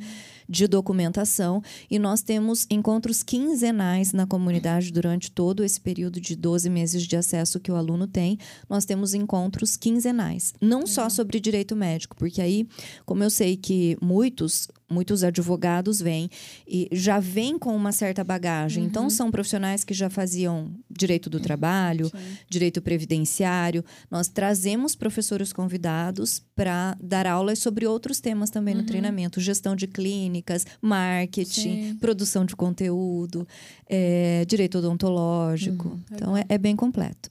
de documentação. E nós temos encontros quinzenais na comunidade durante todo esse período de 12 meses de acesso que o aluno tem. Nós temos encontros quinzenais. Não só sobre direito médico, porque aí, como eu sei que muitos muitos advogados vêm e já vêm com uma certa bagagem. Então, são profissionais que já faziam direito do trabalho, direito previdenciário. Nós trazemos professores convidados para dar aulas sobre outros temas também no treinamento: gestão de clínicas, marketing, Sim. produção de conteúdo, é, direito odontológico. então, é, é bem completo.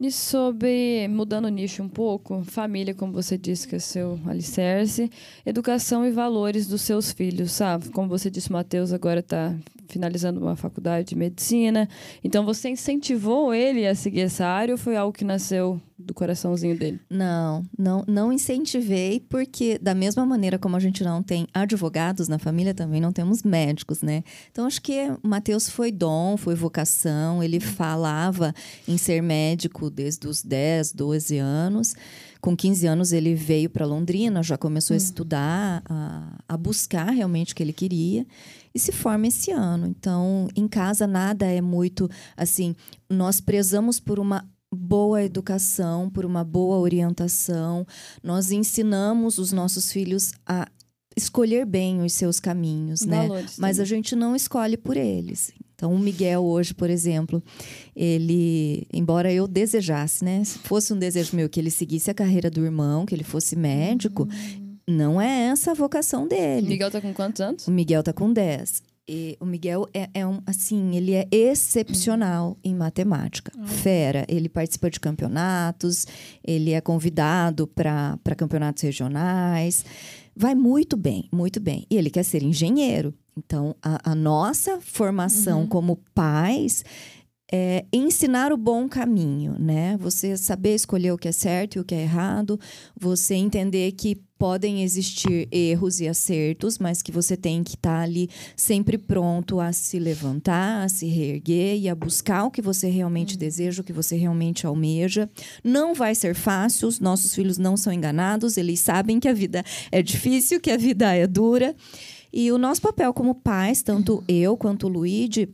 E sobre, mudando o nicho um pouco, família, como você disse, que é seu alicerce, educação e valores dos seus filhos, sabe? Como você disse, Matheus agora está finalizando uma faculdade de medicina. Então, você incentivou ele a seguir essa área ou foi algo que nasceu do coraçãozinho dele. Não, não, não incentivei, porque da mesma maneira como a gente não tem advogados na família, também não temos médicos, né? Então acho que o Matheus foi dom, foi vocação, ele falava em ser médico desde os 10, 12 anos. Com 15 anos ele veio para Londrina, já começou a estudar, a, a buscar realmente o que ele queria e se forma esse ano. Então, em casa nada é muito assim, nós prezamos por uma boa educação, por uma boa orientação. Nós ensinamos os nossos filhos a escolher bem os seus caminhos, né? Valores Mas a gente não escolhe por eles. Então, o Miguel hoje, por exemplo, ele, embora eu desejasse, né, se fosse um desejo meu que ele seguisse a carreira do irmão, que ele fosse médico, não é essa a vocação dele. Miguel tá com quantos anos? O Miguel tá com 10. E o Miguel é, é um, assim, ele é excepcional em matemática. Fera. Ele participa de campeonatos, ele é convidado para campeonatos regionais. Vai muito bem, muito bem. E ele quer ser engenheiro. Então, a, a nossa formação como pais é ensinar o bom caminho, né? Você saber escolher o que é certo e o que é errado, você entender que podem existir erros e acertos, mas que você tem que estar ali sempre pronto a se levantar, a se reerguer e a buscar o que você realmente deseja, o que você realmente almeja. Não vai ser fácil, os nossos filhos não são enganados, eles sabem que a vida é difícil, que a vida é dura. E o nosso papel como pais, tanto eu quanto o Luigi,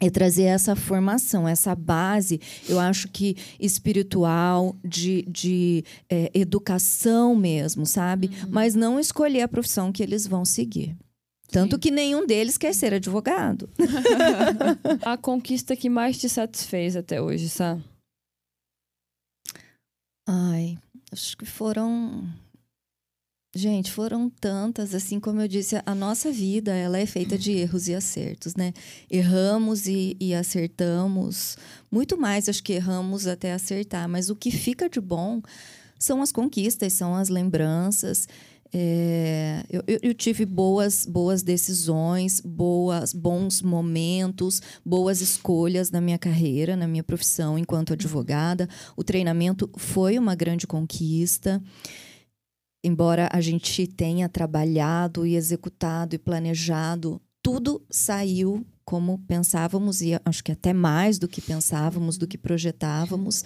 é trazer essa formação, essa base, eu acho que espiritual, de, de é, educação mesmo, sabe? Mas não escolher a profissão que eles vão seguir. Tanto que nenhum deles quer ser advogado. [LAUGHS] A conquista que mais te satisfez até hoje, Sá? Ai, acho que foram. Gente, foram tantas, assim como eu disse, a nossa vida ela é feita de erros e acertos, né? Erramos e, e acertamos, muito mais acho que erramos até acertar, mas o que fica de bom são as conquistas, são as lembranças. É, eu, eu- eu tive boas, boas decisões, boas, bons momentos, boas escolhas na minha carreira, na minha profissão enquanto advogada. O treinamento foi uma grande conquista. Embora a gente tenha trabalhado e executado e planejado, tudo saiu como pensávamos e acho que até mais do que pensávamos, do que projetávamos.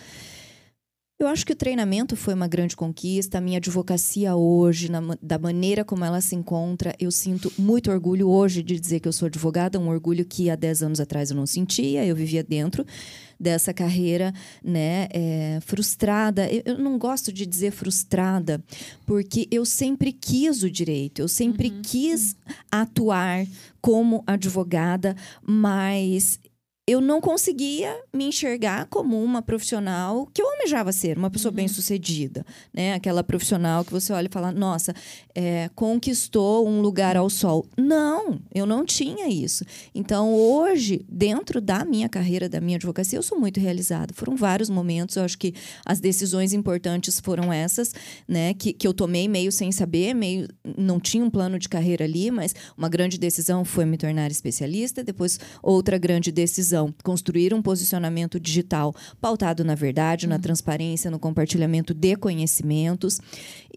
Eu acho que o treinamento foi uma grande conquista. A minha advocacia hoje, na da maneira como ela se encontra, eu sinto muito orgulho hoje de dizer que eu sou advogada, um orgulho que há 10 anos atrás eu não sentia. Eu vivia dentro dessa carreira, né, é, frustrada. Eu, eu não gosto de dizer frustrada, porque eu sempre quis o direito, eu sempre quis atuar como advogada, mas eu não conseguia me enxergar como uma profissional que eu almejava ser, uma pessoa bem-sucedida, né? Aquela profissional que você olha e fala, nossa, é, conquistou um lugar ao sol. Não, eu não tinha isso. Então, hoje, dentro da minha carreira, da minha advocacia, eu sou muito realizada. Foram vários momentos, eu acho que as decisões importantes foram essas, né? Que, que eu tomei meio sem saber, meio não tinha um plano de carreira ali, mas uma grande decisão foi me tornar especialista. Depois, outra grande decisão, construir um posicionamento digital pautado na verdade, na transparência, no compartilhamento de conhecimentos.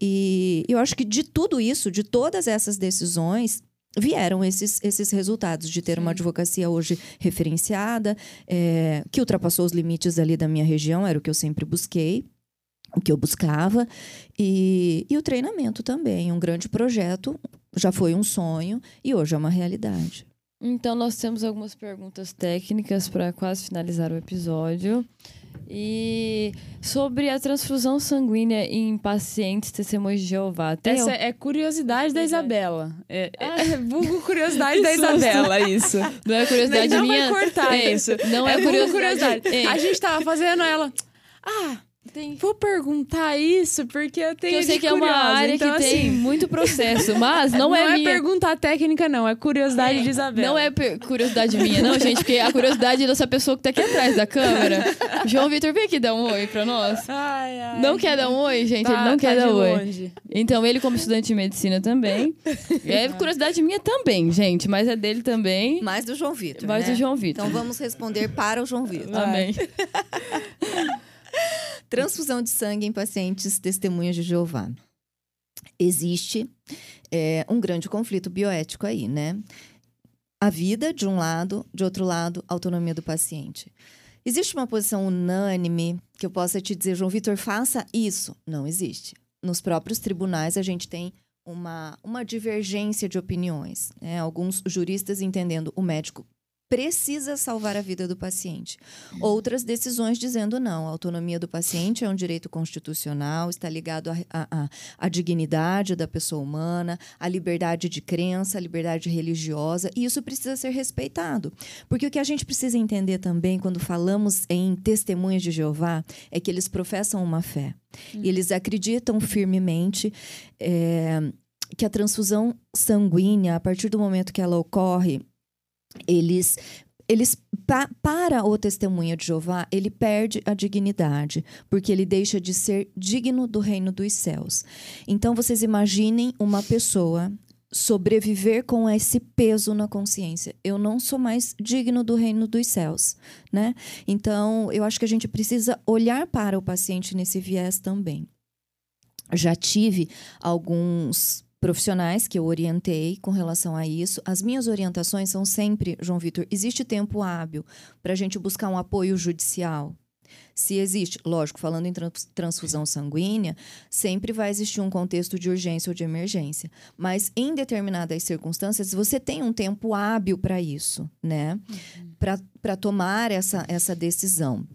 E eu acho que de tudo isso, de todas essas decisões, vieram esses, esses resultados de ter uma advocacia hoje referenciada, é, que ultrapassou os limites ali da minha região, era o que eu sempre busquei, o que eu buscava, e, e o treinamento também, um grande projeto, já foi um sonho e hoje é uma realidade. Então, nós temos algumas perguntas técnicas para quase finalizar o episódio. E sobre a transfusão sanguínea em pacientes testemunhos de Jeová. Tem Essa al- é curiosidade da Pois é. Isabela. É, é, é [LAUGHS] vulgo curiosidade da. Isabela, isso. Não é curiosidade não minha. vai cortar É, isso. Não é, vulgo curiosidade. curiosidade. É, A gente tava fazendo ela. Ah, tem- vou perguntar isso porque eu tenho que eu sei que é uma área então, que tem assim, muito processo, [LAUGHS] mas não, é, minha. perguntar técnica, não. É curiosidade de Isabela. Não é curiosidade minha, não, gente, porque a curiosidade é dessa pessoa que tá aqui atrás da câmera. João Vitor, vem aqui dar um oi pra nós. Ai, ai. Não quer dar um oi, gente? Tá- ele não tá quer de dar oi. longe. Então, ele, como estudante de medicina também. [LAUGHS] É curiosidade minha também, gente, mas é dele também. Mais do João Vitor. Mais né? do João Vitor. Então vamos responder para o João Vitor. Amém. [LAUGHS] Transfusão de sangue em pacientes testemunhas de Jeová. Existe é, um grande conflito bioético aí, né? A vida, de um lado, de outro lado, a autonomia do paciente. Existe uma posição unânime que eu possa te dizer, João Vitor, faça isso? Não existe. Nos próprios tribunais, a gente tem uma, uma divergência de opiniões. Né? Alguns juristas entendendo o médico precisa salvar a vida do paciente. Outras decisões dizendo não, a autonomia do paciente é um direito constitucional, está ligado à dignidade da pessoa humana, à liberdade de crença, à liberdade religiosa, e isso precisa ser respeitado. Porque o que a gente precisa entender também quando falamos em testemunhas de Jeová é que eles professam uma fé. Hum. E eles acreditam firmemente. É, que a transfusão sanguínea, a partir do momento que ela ocorre, eles eles pa, para o testemunha de Jeová, ele perde a dignidade, porque ele deixa de ser digno do reino dos céus. Então vocês imaginem uma pessoa sobreviver com esse peso na consciência. Eu não sou mais digno do reino dos céus, né? Então, eu acho que a gente precisa olhar para o paciente nesse viés também. Já tive alguns profissionais que eu orientei com relação a isso. As minhas orientações são sempre, João Vitor, existe tempo hábil para a gente buscar um apoio judicial? Se existe, lógico, falando em transfusão sanguínea, sempre vai existir um contexto de urgência ou de emergência. Mas em determinadas circunstâncias, você tem um tempo hábil para isso, né? Uhum. Para tomar essa, essa decisão.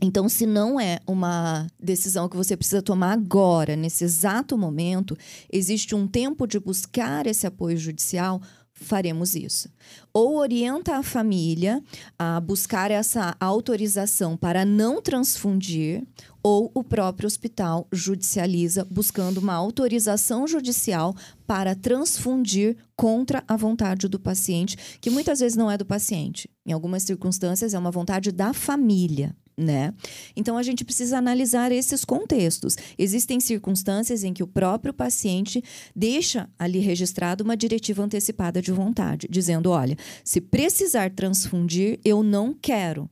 Então, se não é uma decisão que você precisa tomar agora, nesse exato momento, existe um tempo de buscar esse apoio judicial, faremos isso. Ou orienta a família a buscar essa autorização para não transfundir, ou o próprio hospital judicializa buscando uma autorização judicial para transfundir contra a vontade do paciente, que muitas vezes não é do paciente. Em algumas circunstâncias é uma vontade da família né? Então a gente precisa analisar esses contextos. Existem circunstâncias em que o próprio paciente deixa ali registrado uma diretiva antecipada de vontade, dizendo: olha, se precisar transfundir, eu não quero.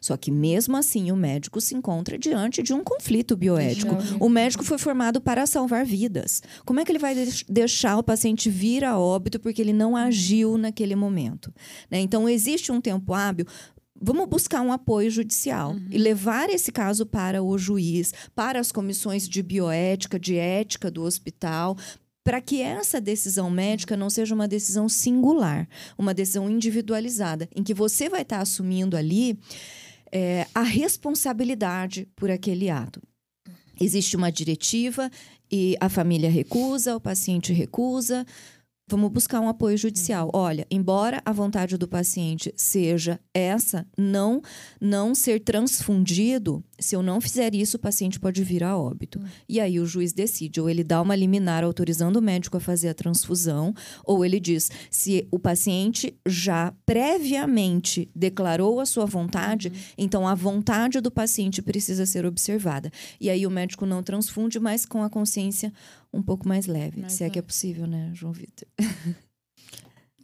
Só que mesmo assim o médico se encontra diante de um conflito bioético. O médico foi formado para salvar vidas. Como é que ele vai deixar o paciente vir a óbito porque ele não agiu naquele momento? Né? Então existe um tempo hábil vamos buscar um apoio judicial uhum. e levar esse caso para o juiz, para as comissões de bioética, de ética do hospital, para que essa decisão médica não seja uma decisão singular, uma decisão individualizada, em que você vai estar assumindo ali é, a responsabilidade por aquele ato. Existe uma diretiva e a família recusa, o paciente recusa, Vamos buscar um apoio judicial. Uhum. Olha, embora a vontade do paciente seja essa, não não ser transfundido, se eu não fizer isso, o paciente pode vir a óbito. Uhum. E aí o juiz decide, ou ele dá uma liminar autorizando o médico a fazer a transfusão, ou ele diz, se o paciente já previamente declarou a sua vontade, uhum. então a vontade do paciente precisa ser observada. E aí o médico não transfunde, mas com a consciência um pouco mais leve, mais se leve. é que é possível, né, João Vitor? [LAUGHS]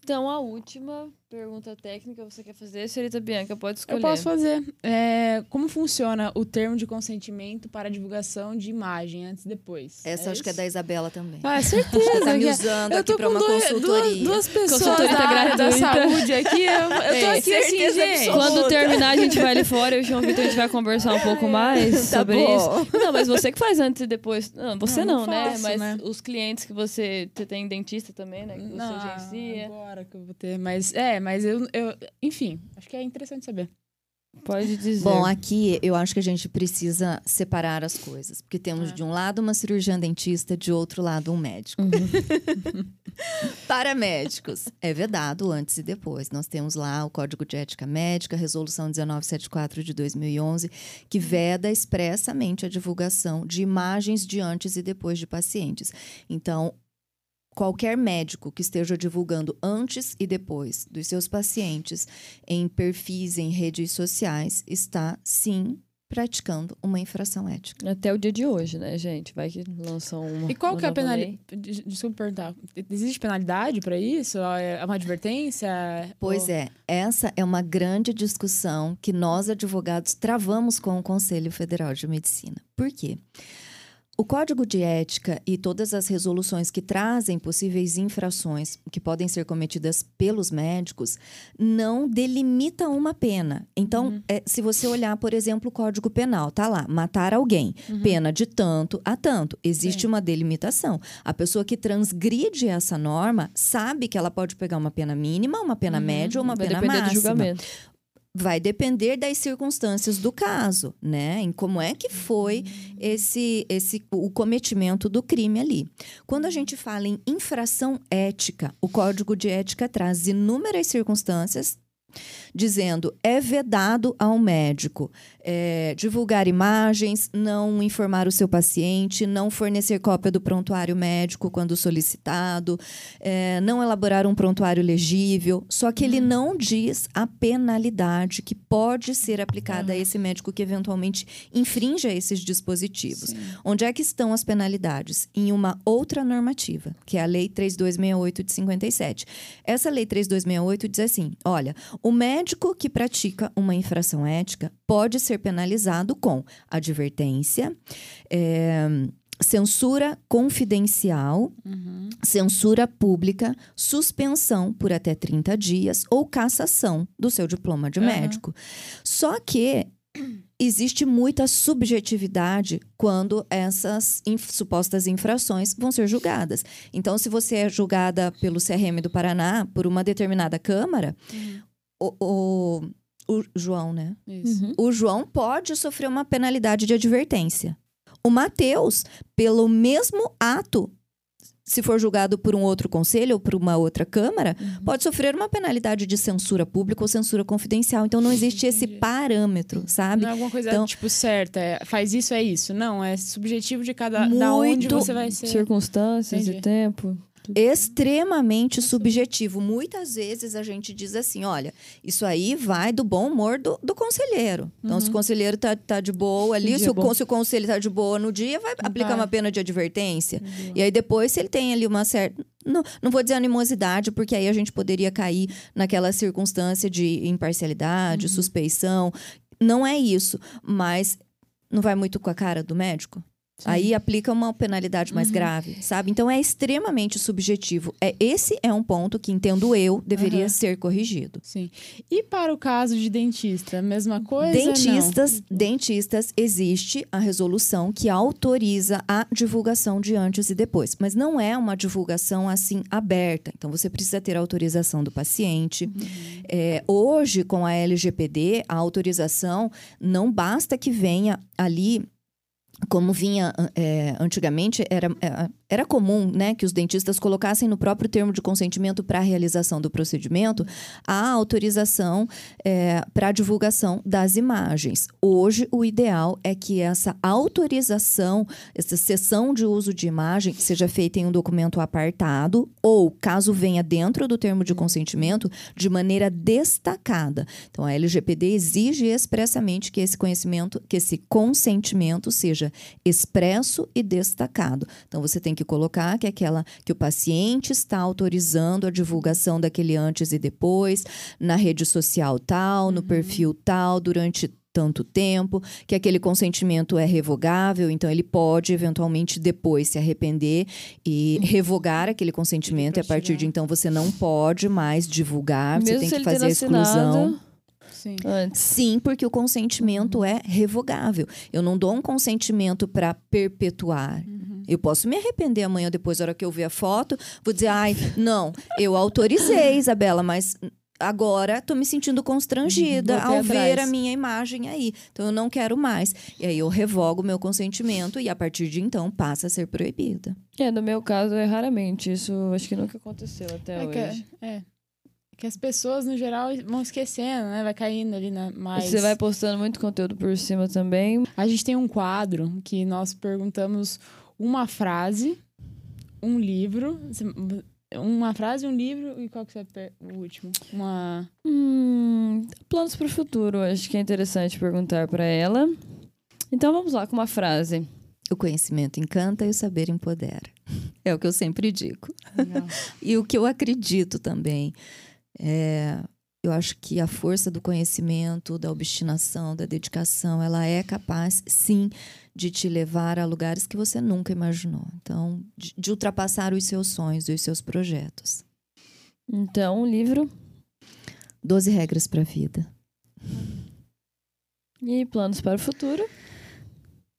Então, a última pergunta técnica você quer fazer, senhorita Bianca, pode escolher. Eu posso fazer. É, como funciona o termo de consentimento para divulgação de imagem antes e depois? Essa é acho que é da Isabela também. Ah, certeza. tá me usando aqui para uma dois, consultoria. Duas, duas pessoas consultoria da, área da saúde aqui. Eu, eu tô é, aqui assim, gente. Quando terminar, a gente vai ali fora e o João Vitor, a gente vai conversar um pouco mais tá sobre bom. isso. Não, mas você que faz antes e depois. Não, você não, não, não né? Faço, mas né? os clientes que você... Você tem dentista também, né? Que você não, agencia. agora que eu vou ter. Mas, é, mas eu, eu enfim, acho que é interessante saber. Pode dizer. Bom, aqui eu acho que a gente precisa separar as coisas. Porque temos é. de um lado uma cirurgiã dentista, de outro lado um médico. Uhum. [LAUGHS] Para médicos, é vedado antes e depois. Nós temos lá o Código de Ética Médica, Resolução 1974 de 2011, que veda expressamente a divulgação de imagens de antes e depois de pacientes. Então, qualquer médico que esteja divulgando antes e depois dos seus pacientes em perfis em redes sociais está sim praticando uma infração ética. Até o dia de hoje, né, gente? Vai que lançam uma. E qual uma que é a penalidade? Desculpa perguntar. Existe penalidade para isso? É uma advertência? Pois Ou- é, essa é uma grande discussão que nós, advogados, travamos com o Conselho Federal de Medicina. Por quê? O Código de Ética e todas as resoluções que trazem possíveis infrações que podem ser cometidas pelos médicos não delimitam uma pena. Então, é, se você olhar, por exemplo, o Código Penal, tá lá, matar alguém, pena de tanto a tanto. Existe Sim. uma delimitação. A pessoa que transgride essa norma sabe que ela pode pegar uma pena mínima, uma pena média ou uma Vai pena máxima. do julgamento. Vai depender das circunstâncias do caso, né? Em como é que foi esse, esse o cometimento do crime ali. Quando a gente fala em infração ética, o Código de Ética traz inúmeras circunstâncias dizendo é vedado ao médico é, divulgar imagens, não informar o seu paciente, não fornecer cópia do prontuário médico quando solicitado, é, não elaborar um prontuário legível. Só que ele não diz a penalidade que pode ser aplicada a esse médico que eventualmente infrinja esses dispositivos. Onde é que estão as penalidades? Em uma outra normativa, que é a Lei 3268 de 57. Essa Lei 3268 diz assim: olha, o médico que pratica uma infração ética pode ser penalizado com advertência, é, censura confidencial, censura pública, suspensão por até 30 dias ou cassação do seu diploma de Aham. médico. Só que existe muita subjetividade quando essas inf- supostas infrações vão ser julgadas. Então, se você é julgada pelo CRM do Paraná por uma determinada Câmara, o, o, o João, né? Isso. Uhum. O João pode sofrer uma penalidade de advertência. O Matheus, pelo mesmo ato, se for julgado por um outro conselho ou por uma outra Câmara, pode sofrer uma penalidade de censura pública ou censura confidencial. Então, não existe esse Entendi. parâmetro, sabe? Não é alguma coisa, Então- tipo, certa. é, faz isso, é isso. Não, é subjetivo de cada... Da onde Muito você vai ser... Circunstâncias Entendi. e tempo. Extremamente subjetivo. Muitas vezes a gente diz assim: olha, isso aí vai do bom humor do, do conselheiro. Então, se o conselheiro tá, tá de boa ali, se o, se o conselho tá de boa no dia, vai aplicar uma pena de advertência. E aí depois, se ele tem ali uma certa. Não, não vou dizer animosidade, porque aí a gente poderia cair naquela circunstância de imparcialidade, suspeição. Não é isso, mas não vai muito com a cara do médico? Aí aplica uma penalidade mais grave, sabe? Então é extremamente subjetivo. É esse é um ponto que entendo eu deveria Aham. ser corrigido. Sim. E para o caso de dentista, a mesma coisa? Dentistas, dentistas existe a resolução que autoriza a divulgação de antes e depois, mas não é uma divulgação assim aberta. Então você precisa ter autorização do paciente. É, hoje com a LGPD a autorização não basta que venha ali como vinha é, antigamente, era, é, era comum né, que os dentistas colocassem no próprio termo de consentimento para a realização do procedimento a autorização é, para a divulgação das imagens. Hoje, o ideal é que essa autorização, essa sessão de uso de imagem, seja feita em um documento apartado ou, caso venha dentro do termo de consentimento, de maneira destacada. Então, a LGPD exige expressamente que esse conhecimento, que esse consentimento seja expresso e destacado. Então, você tem que colocar que aquela que o paciente está autorizando a divulgação daquele antes e depois na rede social tal, no perfil tal, durante tanto tempo, que aquele consentimento é revogável, então ele pode eventualmente depois se arrepender e revogar aquele consentimento e a partir de então você não pode mais divulgar, você Mesmo tem se que ele fazer a exclusão. assinado Sim. Sim, porque o consentimento é revogável. Eu não dou um consentimento para perpetuar. Eu posso me arrepender amanhã ou depois, na hora que eu ver a foto, vou dizer, ai, não, eu autorizei, Isabela, mas agora tô me sentindo constrangida ao ver atrás. a minha imagem aí. Então eu não quero mais. E aí eu revogo o meu consentimento e a partir de então passa a ser proibida. É, no meu caso é raramente. Isso acho que nunca aconteceu até É que, hoje. é. que as pessoas, no geral, vão esquecendo, né? Vai caindo ali na mais. Você vai postando muito conteúdo por cima também. A gente tem um quadro que nós perguntamos uma frase, um livro. Uma frase, um livro e qual que você per... o último? Uma. Hum, planos para o futuro. Acho que é interessante perguntar para ela. Então vamos lá com uma frase. O conhecimento encanta e o saber empodera. [LAUGHS] É o que eu sempre digo. [LAUGHS] e o que eu acredito também. É, eu acho que a força do conhecimento, da obstinação, da dedicação, ela é capaz, sim, de te levar a lugares que você nunca imaginou. Então, de, de ultrapassar os seus sonhos e os seus projetos. Então, o livro? Doze Regras para a Vida. E planos para o futuro?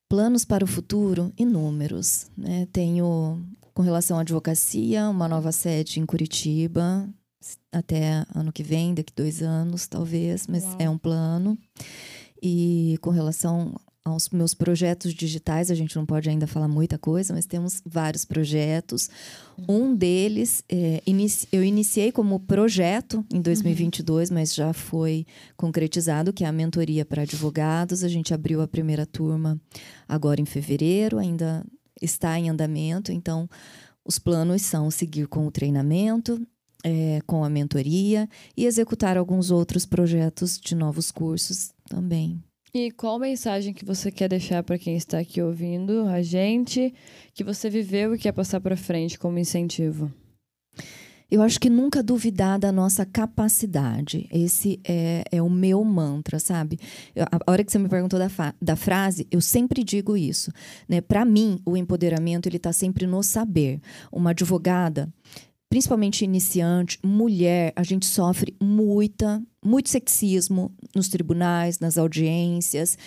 Planos para o futuro, inúmeros. Né? Tenho, com relação à advocacia, uma nova sede em Curitiba, até ano que vem, daqui dois anos, talvez, mas Uau. é um plano. E com relação aos meus projetos digitais, a gente não pode ainda falar muita coisa, mas temos vários projetos. Uhum. Um deles, é, inici eu iniciei como projeto em 2022, uhum. mas já foi concretizado, que é a mentoria para advogados. A gente abriu a primeira turma agora em fevereiro, ainda está em andamento, então os planos são seguir com o treinamento, é, com a mentoria e executar alguns outros projetos de novos cursos também. E qual mensagem que você quer deixar para quem está aqui ouvindo a gente, que você viveu e quer passar para frente como incentivo? Eu acho que nunca duvidar da nossa capacidade. Esse é, é o meu mantra, sabe? Eu, a hora que você me perguntou da, da frase, eu sempre digo isso. Né? Para mim, o empoderamento ele está sempre no saber. Uma advogada, principalmente iniciante, mulher, a gente sofre muita, muito sexismo nos tribunais, nas audiências,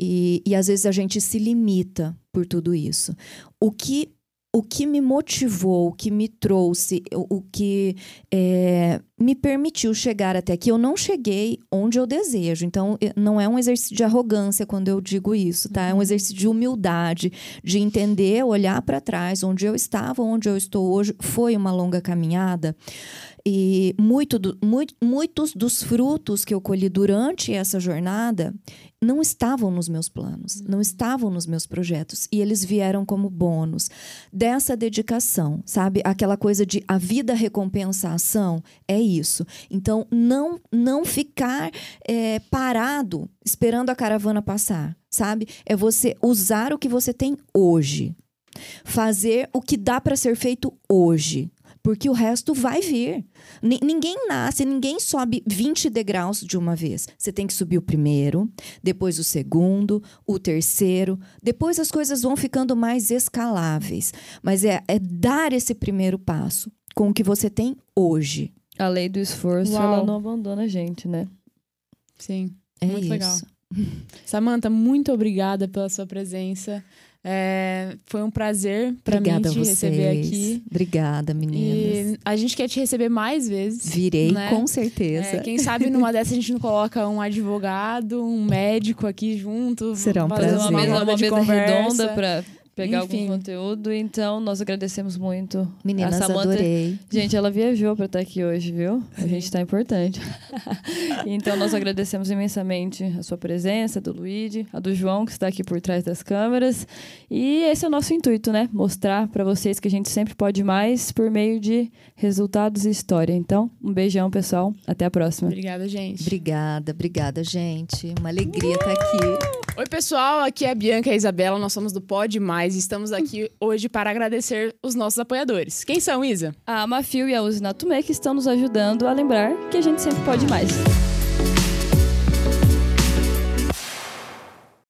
e, e às vezes a gente se limita por tudo isso. O que o que me motivou, o que me trouxe, o, o que é, me permitiu chegar até aqui. Eu não cheguei onde eu desejo. Então, não é um exercício de arrogância quando eu digo isso, tá? É um uhum. exercício de humildade, de entender, olhar para trás, onde eu estava, onde eu estou hoje. Foi uma longa caminhada. E muito do, muito, muitos dos frutos que eu colhi durante essa jornada não estavam nos meus planos, não uhum. estavam nos meus projetos. E eles vieram como bônus dessa dedicação, sabe? Aquela coisa de a vida recompensa a ação, é isso. Então, não, não ficar é, parado esperando a caravana passar, sabe? É você usar o que você tem hoje. Fazer o que dá para ser feito hoje porque o resto vai vir. N ninguém nasce, ninguém sobe 20 degraus de uma vez. Você tem que subir o primeiro, depois o segundo, o terceiro, depois as coisas vão ficando mais escaláveis. Mas é, é dar esse primeiro passo com o que você tem hoje. A lei do esforço, Uau. ela não abandona a gente, né? Sim. É muito isso. legal. Samanta, muito obrigada pela sua presença. É, foi um prazer para mim te receber aqui. Obrigada, meninas. E a gente quer te receber mais vezes. Virei, né? com certeza. É, quem sabe numa dessas a gente não coloca um advogado, um médico aqui junto. Será um prazer. Uma mesa, uma mesa redonda para pegar Enfim. algum conteúdo. Então, nós agradecemos muito. Meninas, a Samanta, adorei. Gente, ela viajou para estar aqui hoje, viu? A gente está importante. [LAUGHS] então, nós agradecemos imensamente a sua presença, do Luigi, a do João, que está aqui por trás das câmeras. E esse é o nosso intuito, né? Mostrar para vocês que a gente sempre pode mais por meio de resultados e história. Então, um beijão, pessoal. Até a próxima. Obrigada, gente. Obrigada, obrigada, gente. Uma alegria estar aqui. Oi, pessoal. Aqui é a Bianca e a Isabela. Nós somos do Pod Mais mais. Estamos aqui hoje para agradecer os nossos apoiadores. Quem são, Isa? A Mafio e a Usinatumé que estão nos ajudando a lembrar que a gente sempre pode mais.